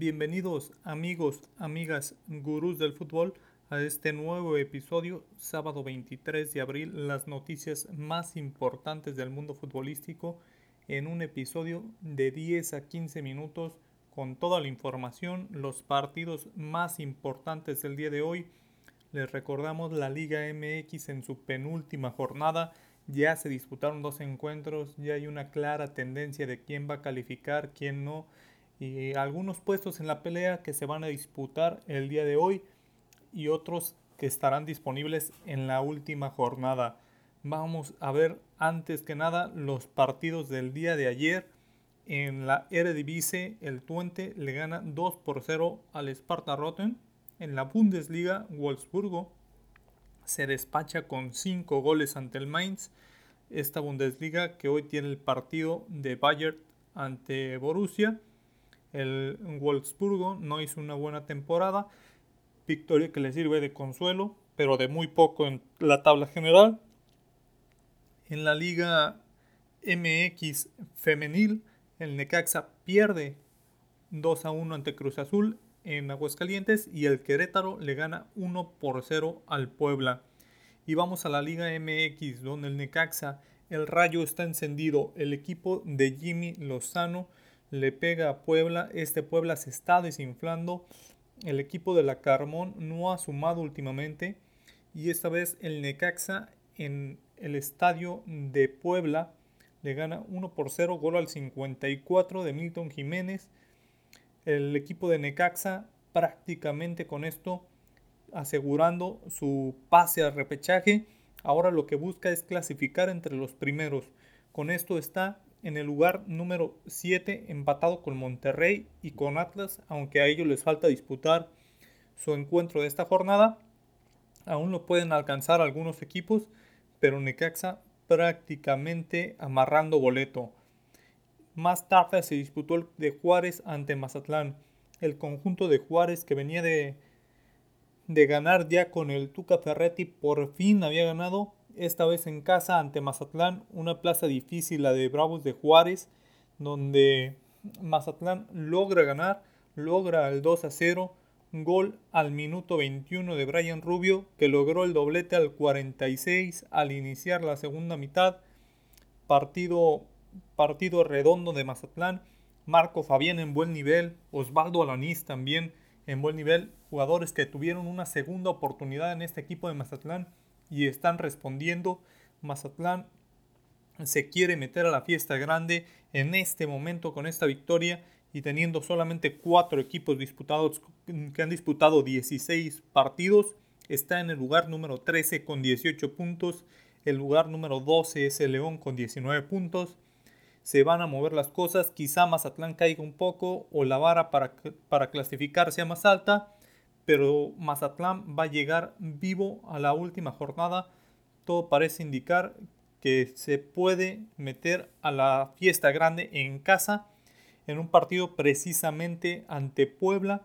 Bienvenidos amigos, amigas, gurús del fútbol a este nuevo episodio, sábado 23 de abril, las noticias más importantes del mundo futbolístico en un episodio de 10 a 15 minutos con toda la información, los partidos más importantes del día de hoy. Les recordamos la Liga MX en su penúltima jornada. Ya se disputaron dos encuentros, ya hay una clara tendencia de quién va a calificar, quién no y algunos puestos en la pelea que se van a disputar el día de hoy y otros que estarán disponibles en la última jornada. Vamos a ver antes que nada los partidos del día de ayer. En la Eredivisie, el Twente le gana 2 por 0 al Sparta Rotten. En la Bundesliga, Wolfsburgo se despacha con 5 goles ante el Mainz. Esta Bundesliga que hoy tiene el partido de Bayern ante Borussia el Wolfsburgo no hizo una buena temporada, victoria que le sirve de consuelo, pero de muy poco en la tabla general. En la Liga MX femenil, el Necaxa pierde 2 a 1 ante Cruz Azul en Aguascalientes y el Querétaro le gana 1 por 0 al Puebla. Y vamos a la Liga MX donde el Necaxa, el rayo está encendido, el equipo de Jimmy Lozano le pega a Puebla. Este Puebla se está desinflando. El equipo de la Carmón no ha sumado últimamente. Y esta vez el Necaxa en el estadio de Puebla le gana 1 por 0. Gol al 54 de Milton Jiménez. El equipo de Necaxa prácticamente con esto asegurando su pase al repechaje. Ahora lo que busca es clasificar entre los primeros. Con esto está en el lugar número 7 empatado con Monterrey y con Atlas, aunque a ellos les falta disputar su encuentro de esta jornada. Aún lo pueden alcanzar algunos equipos, pero Necaxa prácticamente amarrando boleto. Más tarde se disputó el de Juárez ante Mazatlán. El conjunto de Juárez que venía de, de ganar ya con el Tuca Ferretti por fin había ganado esta vez en casa ante Mazatlán, una plaza difícil, la de Bravos de Juárez, donde Mazatlán logra ganar, logra el 2 a 0, gol al minuto 21 de Brian Rubio, que logró el doblete al 46 al iniciar la segunda mitad, partido, partido redondo de Mazatlán, Marco Fabián en buen nivel, Osvaldo Alanís también en buen nivel, jugadores que tuvieron una segunda oportunidad en este equipo de Mazatlán y están respondiendo. Mazatlán se quiere meter a la fiesta grande en este momento con esta victoria y teniendo solamente cuatro equipos disputados que han disputado 16 partidos, está en el lugar número 13 con 18 puntos, el lugar número 12 es el León con 19 puntos. Se van a mover las cosas, quizá Mazatlán caiga un poco o la vara para, para clasificar sea más alta, pero Mazatlán va a llegar vivo a la última jornada. Todo parece indicar que se puede meter a la fiesta grande en casa en un partido precisamente ante Puebla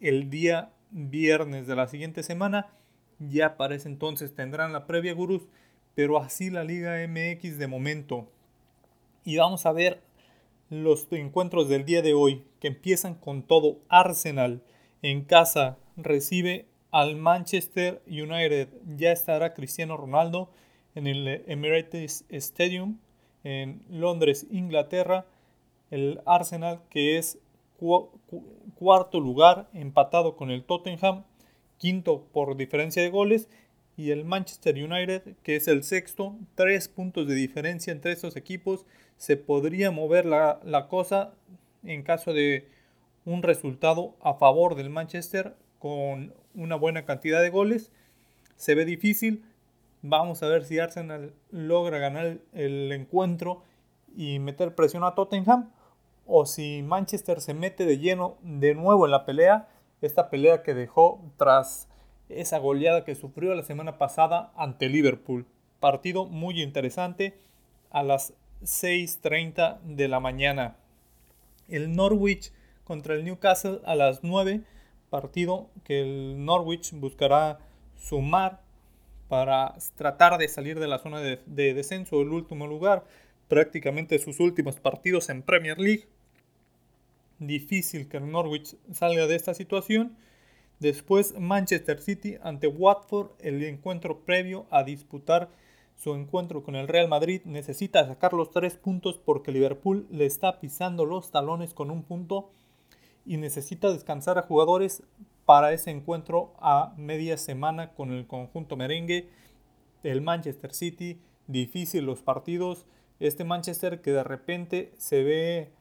el día viernes de la siguiente semana. Ya para ese entonces tendrán la previa gurús, pero así la Liga MX de momento. Y vamos a ver los encuentros del día de hoy que empiezan con todo Arsenal en casa recibe al Manchester United. Ya estará Cristiano Ronaldo en el Emirates Stadium en Londres, Inglaterra. El Arsenal que es cuarto lugar empatado con el Tottenham, quinto por diferencia de goles. Y el Manchester United que es el sexto, tres puntos de diferencia entre estos equipos. Se podría mover la, la cosa en caso de un resultado a favor del Manchester con una buena cantidad de goles. Se ve difícil. Vamos a ver si Arsenal logra ganar el encuentro y meter presión a Tottenham. O si Manchester se mete de lleno de nuevo en la pelea. Esta pelea que dejó tras esa goleada que sufrió la semana pasada ante Liverpool. Partido muy interesante a las 6.30 de la mañana. El Norwich contra el Newcastle a las 9 partido que el Norwich buscará sumar para tratar de salir de la zona de, descenso del último lugar, prácticamente sus últimos partidos en Premier League. difícil que el Norwich salga de esta situación. Después Manchester City ante Watford, el encuentro previo a disputar su encuentro con el Real Madrid. Necesita sacar los tres puntos porque Liverpool le está pisando los talones con un punto y necesita descansar a jugadores para ese encuentro a media semana con el conjunto merengue. El Manchester City, difícil los partidos. Este Manchester que de repente se ve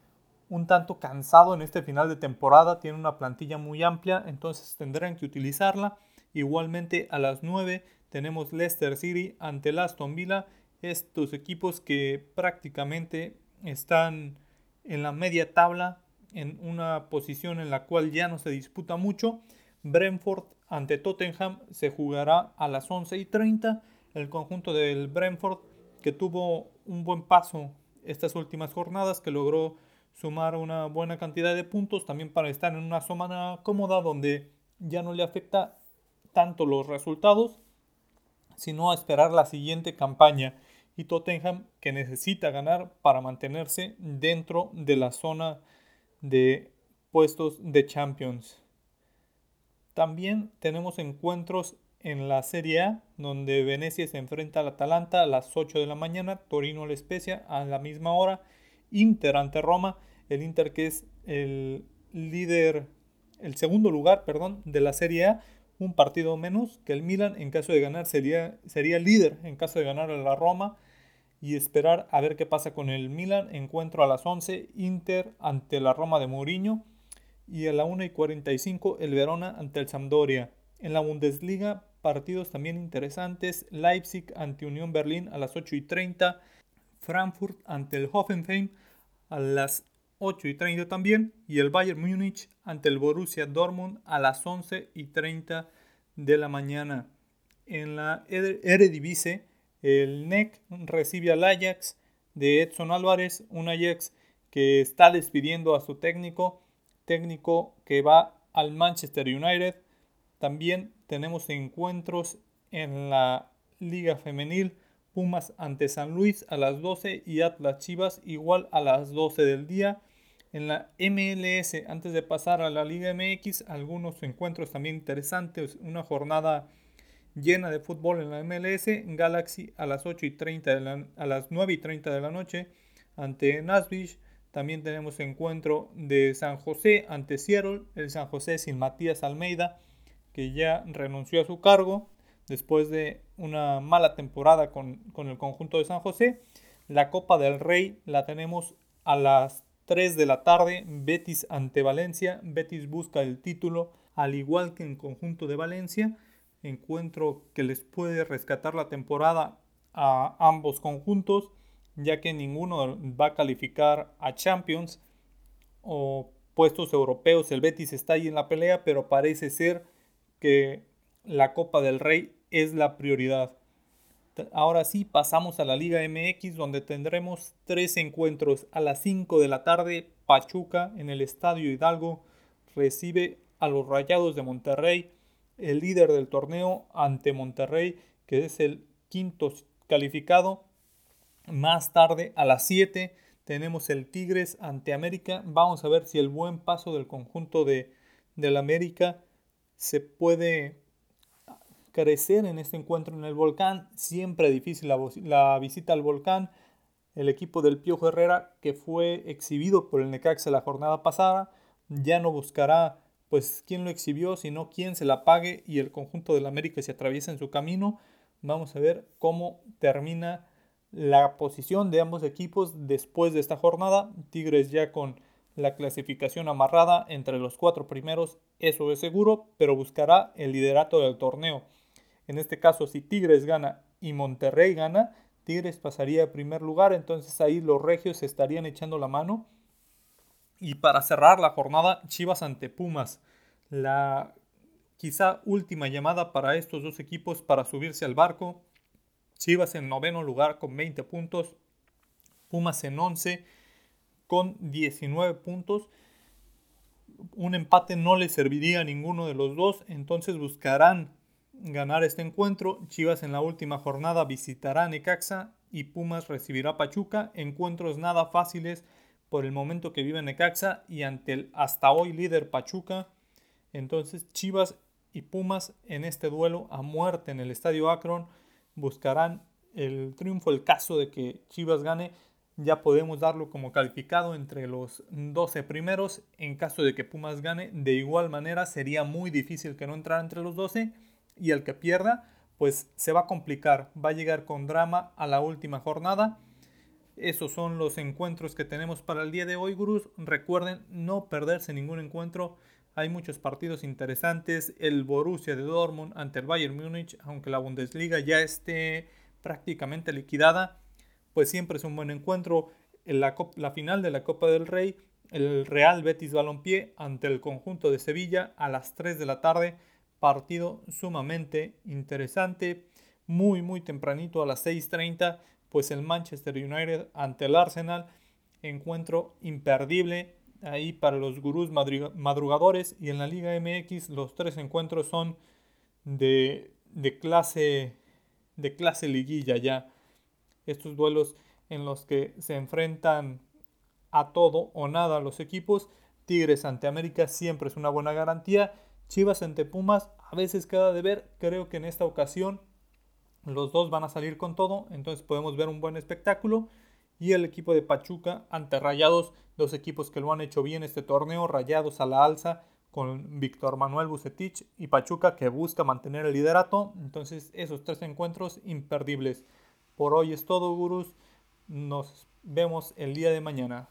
un tanto cansado en este final de temporada, tiene una plantilla muy amplia, entonces tendrán que utilizarla. Igualmente a las 9 tenemos Leicester City ante el Aston Villa, estos equipos que prácticamente están en la media tabla, en una posición en la cual ya no se disputa mucho. Brentford ante Tottenham se jugará a las 11 y 30. El conjunto del Brentford que tuvo un buen paso estas últimas jornadas, que logró sumar una buena cantidad de puntos también para estar en una semana cómoda donde ya no le afecta tanto los resultados, sino a esperar la siguiente campaña y Tottenham que necesita ganar para mantenerse dentro de la zona de puestos de Champions. También tenemos encuentros en la Serie A, donde Venecia se enfrenta al Atalanta a las 8 de la mañana, Torino al Spezia a la misma hora, Inter ante Roma, el Inter que es el líder, el segundo lugar, perdón, de la Serie A, un partido menos que el Milan, en caso de ganar sería, sería líder en caso de ganar a la Roma y esperar a ver qué pasa con el Milan, encuentro a las 11, Inter ante la Roma de Mourinho y a la 1 y 45 el Verona ante el Sampdoria. En la Bundesliga, partidos también interesantes, Leipzig ante Unión Berlín a las 8 y 30, Frankfurt ante el Hoffenheim a las 8 y 30 también, y el Bayern Múnich ante el Borussia Dortmund a las 11 y 30 de la mañana. En la Eredivisie, el NEC recibe al Ajax de Edson Álvarez, un Ajax que está despidiendo a su técnico, técnico que va al Manchester United. También tenemos encuentros en la Liga Femenil Pumas ante San Luis a las 12 y Atlas Chivas igual a las 12 del día. En la MLS, antes de pasar a la Liga MX, algunos encuentros también interesantes. Una jornada llena de fútbol en la MLS. Galaxy a las, 8 y 30 a las 9 y 30 de la noche ante Nashville. También tenemos encuentro de San José ante Seattle. El San José sin Matías Almeida, que ya renunció a su cargo después de una mala temporada con, el conjunto de San José. La Copa del Rey la tenemos a las 3 de la tarde, Betis ante Valencia. Betis busca el título, al igual que en conjunto de Valencia. Encuentro que les puede rescatar la temporada a ambos conjuntos, ya que ninguno va a calificar a Champions o puestos europeos. El Betis está ahí en la pelea, pero parece ser que la Copa del Rey es la prioridad. Ahora sí, pasamos a la Liga MX donde tendremos tres encuentros a las 5 de la tarde. Pachuca en el Estadio Hidalgo recibe a los Rayados de Monterrey, el líder del torneo ante Monterrey, que es el quinto calificado. Más tarde, a las 7, tenemos el Tigres ante América. Vamos a ver si el buen paso del conjunto de, del América se puede crecer en este encuentro en el volcán. Siempre difícil la, visita al volcán. El equipo del Piojo Herrera, que fue exhibido por el Necaxa la jornada pasada, ya no buscará pues quién lo exhibió, sino quién se la pague y el conjunto del América se atraviesa en su camino. Vamos a ver cómo termina la posición de ambos equipos después de esta jornada. Tigres ya con la clasificación amarrada entre los cuatro primeros, eso es seguro, pero buscará el liderato del torneo. En este caso, si Tigres gana y Monterrey gana, Tigres pasaría a primer lugar, entonces ahí los regios estarían echando la mano. Y para cerrar la jornada, Chivas ante Pumas. La quizá última llamada para estos dos equipos para subirse al barco. Chivas en noveno lugar con 20 puntos. Pumas en 11 con 19 puntos. Un empate no le serviría a ninguno de los dos, entonces buscarán ganar este encuentro. Chivas en la última jornada visitará Necaxa y Pumas recibirá Pachuca. Encuentros nada fáciles por el momento que vive Necaxa y ante el hasta hoy líder Pachuca. Entonces Chivas y Pumas en este duelo a muerte en el Estadio Akron buscarán el triunfo. El caso de que Chivas gane ya podemos darlo como calificado entre los 12 primeros. En caso de que Pumas gane, de igual manera sería muy difícil que no entrara entre los 12 y el que pierda pues se va a complicar, va a llegar con drama a la última jornada. Esos son los encuentros que tenemos para el día de hoy, gurús. Recuerden no perderse ningún encuentro. Hay muchos partidos interesantes. El Borussia de Dortmund ante el Bayern Múnich, aunque la Bundesliga ya esté prácticamente liquidada, pues siempre es un buen encuentro. La, la final de la Copa del Rey, el Real Betis Balompié ante el conjunto de Sevilla a las 3 de la tarde partido sumamente interesante, muy muy tempranito a las 6.30, pues el Manchester United ante el Arsenal, encuentro imperdible ahí para los gurús madrugadores y en la Liga MX los tres encuentros son de, de clase de clase liguilla ya. Estos duelos en los que se enfrentan a todo o nada los equipos. Tigres ante América siempre es una buena garantía Chivas ante Pumas a veces queda de ver. Creo que en esta ocasión los dos van a salir con todo. Entonces podemos ver un buen espectáculo. Y el equipo de Pachuca ante Rayados, dos equipos que lo han hecho bien este torneo. Rayados a la alza con Víctor Manuel Bucetich y Pachuca que busca mantener el liderato. Entonces esos tres encuentros imperdibles. Por hoy es todo, gurús. Nos vemos el día de mañana.